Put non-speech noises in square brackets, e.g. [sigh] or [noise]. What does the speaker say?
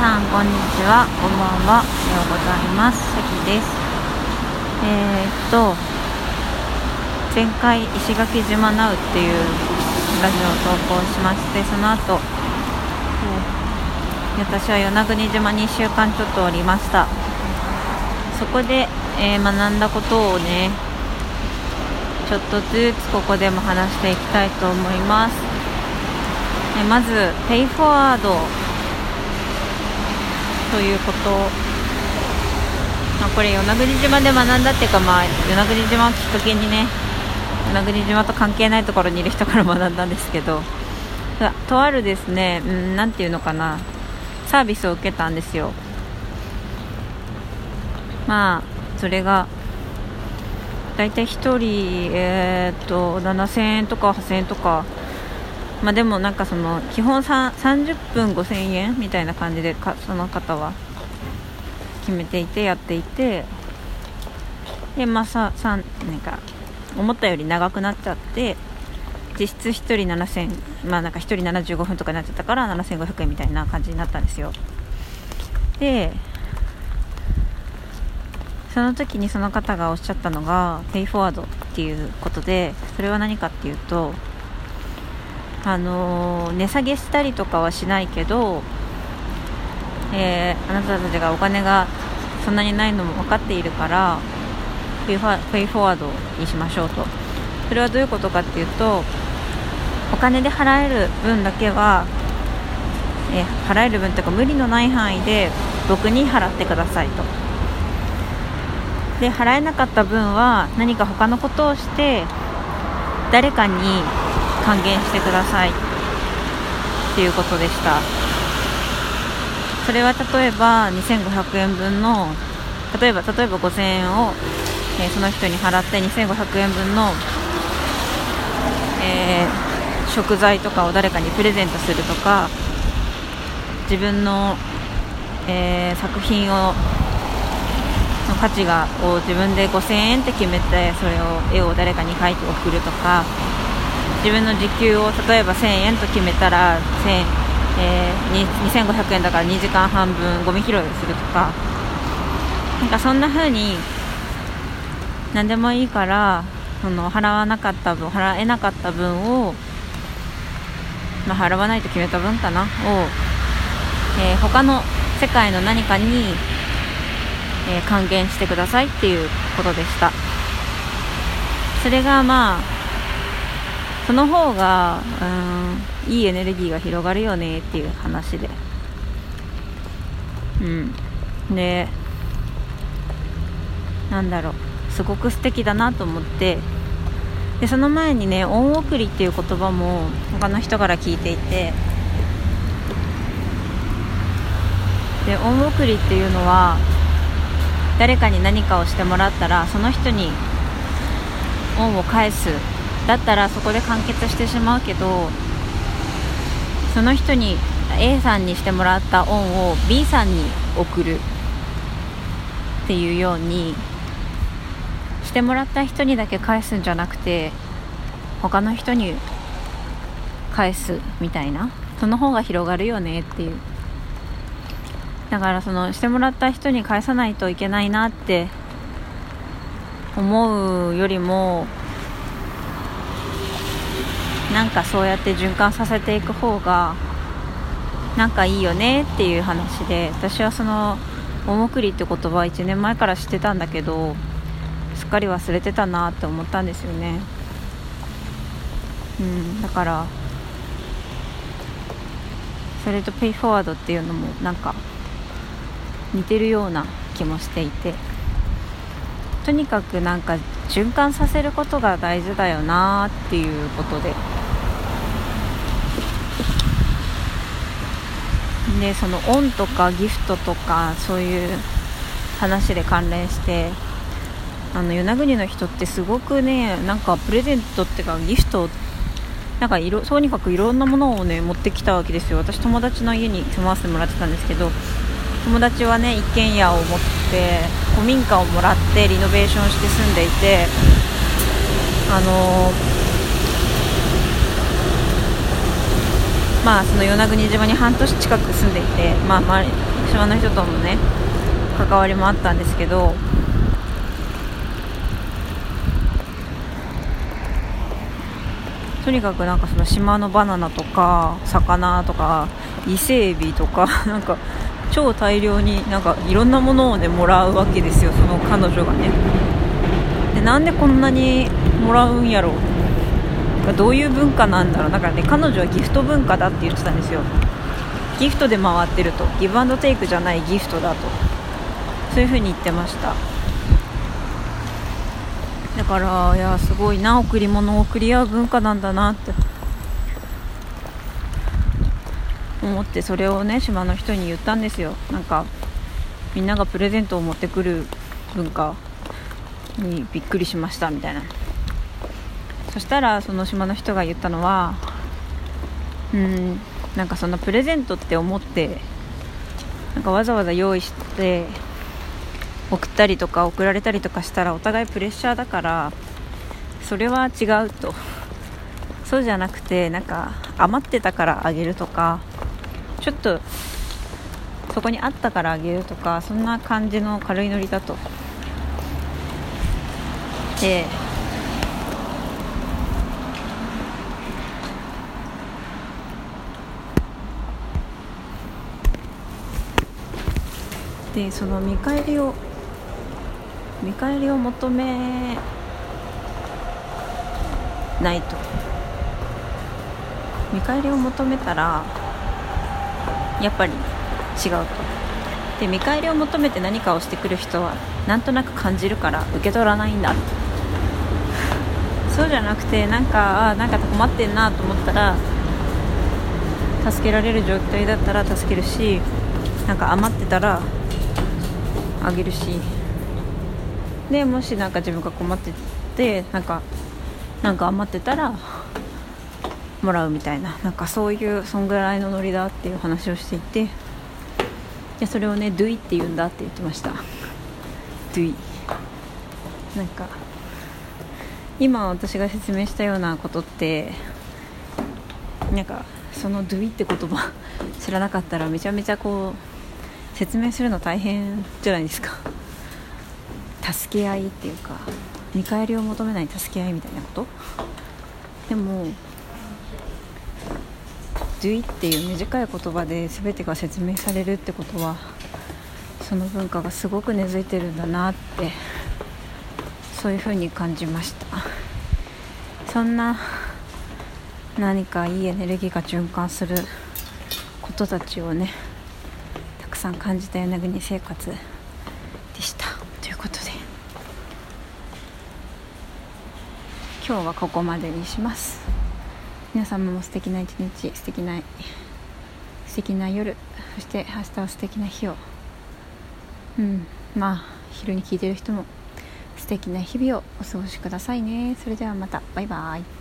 さんこんにちは。こんばんは。おはようございます。さきです。えー、っと前回石垣島ナウっていうラジオを投稿しましてその後、えー、私は与那国島に1週間ちょっとおりました。そこで、えー、学んだことをねちょっとずつここでも話していきたいと思います。えまずペイフォワードということ、まあ、これ与那国島で学んだっていうか、まあ、与那国島をきっかけにね与那国島と関係ないところにいる人から学んだんですけどとあるですね、うん、なんていうのかなサービスを受けたんですよ。まあそれが大体1人、えー、っと7000円とか8000円とかまあ、でもなんかその基本30分5000円みたいな感じでかその方は決めていてやっていてでまあささなんか思ったより長くなっちゃって実質1人7000まあなんか1人75分とかになっちゃったから7500円みたいな感じになったんですよ。でその時にその方がおっしゃったのがペイフォワードっていうことでそれは何かっていうとあの値下げしたりとかはしないけど、えー、あなたたちがお金がそんなにないのも分かっているからペイフォワードにしましょうと。それはどういうことかっていうとお金で払える分だけは、えー、払える分というか無理のない範囲で僕に払ってくださいと。で払えなかった分は何か他のことをして誰かに還元してください。っていうことでした。それは例えば2500円分の例えば例えば5000円を、えー、その人に払って2500円分の、えー、食材とかを誰かにプレゼントするとか自分の、えー、作品をの価値がを自分で5000円って決めてそれを絵を誰かに描いて送るとか自分の時給を例えば1000円と決めたら千、えー、2500円だから2時間半分ゴミ拾いをするとか。なんかそんな風に何でもいいからその払わなかった分払えなかった分を、まあ、払わないと決めた分かな？を、えー、他の世界の何かに、えー、還元してくださいっていうことでした。それがまあその方がうんいいエネルギーが広がるよねっていう話で。うん。でなんだろう。すごく素敵だなと思って。でその前にね恩送りっていう言葉も他の人から聞いていて。で恩送りっていうのは誰かに何かをしてもらったらその人に恩を返すだったらそこで完結してしまうけどその人に A さんにしてもらった恩を B さんに送るっていうようにしてもらった人にだけ返すんじゃなくて他の人に返すみたいなその方が広がるよねっていう。だからそのしてもらった人に返さないといけないなって思うよりもなんかそうやって循環させていく方がなんかいいよねっていう話で私はその「おもくり」って言葉1年前から知ってたんだけどすっかり忘れてたなって思ったんですよね。うんだからそれとペイフォワードっていうのもなんか似てるような気もしていて。とにかくなんか循環させることが大事だよなっていうことで。でその恩とかギフトとかそういう話で関連してあの与那国の人ってすごくねなんかプレゼントっていうかギフトなんかいろとにかくいろんなものをね持ってきたわけですよ。私友達の家に住まわせてもらってたんですけど友達はね一軒家を持って古民家をもらってリノベーションして住んでいてあのーまあその与那国島に半年近く住んでいてまあ周り島の人ともね関わりもあったんですけどとにかくなんかその島のバナナとか魚とか伊勢エビとか [laughs] なんか超大量になんかいろんなものをねもらうわけですよその彼女がね。でなんでこんなにもらうんやろうがどういう文化なんだろう。だからね彼女はギフト文化だって言ってたんですよ。ギフトで回ってると。ギブアンドテイクじゃないギフトだと。そういう風に言ってました。だからいやすごいな。贈り物を贈り合う文化なんだなって。思ってそれをね島の人に言ったんですよ。なんかみんながプレゼントを持ってくる文化にびっくりしましたみたいな。そしたらその島の人が言ったのはうんなんかそのプレゼントって思ってなんかわざわざ用意して送ったりとか送られたりとかしたらお互いプレッシャーだからそれは違うと。そうじゃなくてなんか余ってたからあげるとかちょっとそこにあったからあげるとかそんな感じの軽いノリだと。ででその見返りを見返りを求めないと。見返りを求めたらやっぱり違うと。で見返りを求めて何かをしてくる人はなんとなく感じるから受け取らないんだそうじゃなくてなんかあなんか困ってんなと思ったら助けられる状態だったら助けるしなんか余ってたらあげるし。でもしなんか自分が困っててなんかなんか余ってたらもらうみたいな。なんかそういうそんぐらいのノリだっていう話をしていて。でそれをねドゥイって言うんだって言ってました。ドゥイ。なんか今私が説明したようなことってなんかそのドゥイって言葉知らなかったらめちゃめちゃこう説明するの大変じゃないですか。助け合いっていうか見返りを求めない助け合いみたいなこと？でも Do っていう短い言葉で全てが説明されるってことはその文化がすごく根付いてるんだなってそういうふうに感じました。そんな何かいいエネルギーが循環することたちをねさん感じた柳国生活でした。ということで。今日はここまでにします。皆様も素敵な一日素敵な素敵な夜そして明日は素敵な日を。うんまあ昼に聞いてる人も素敵な日々をお過ごしくださいね。それではまた。バイバイ。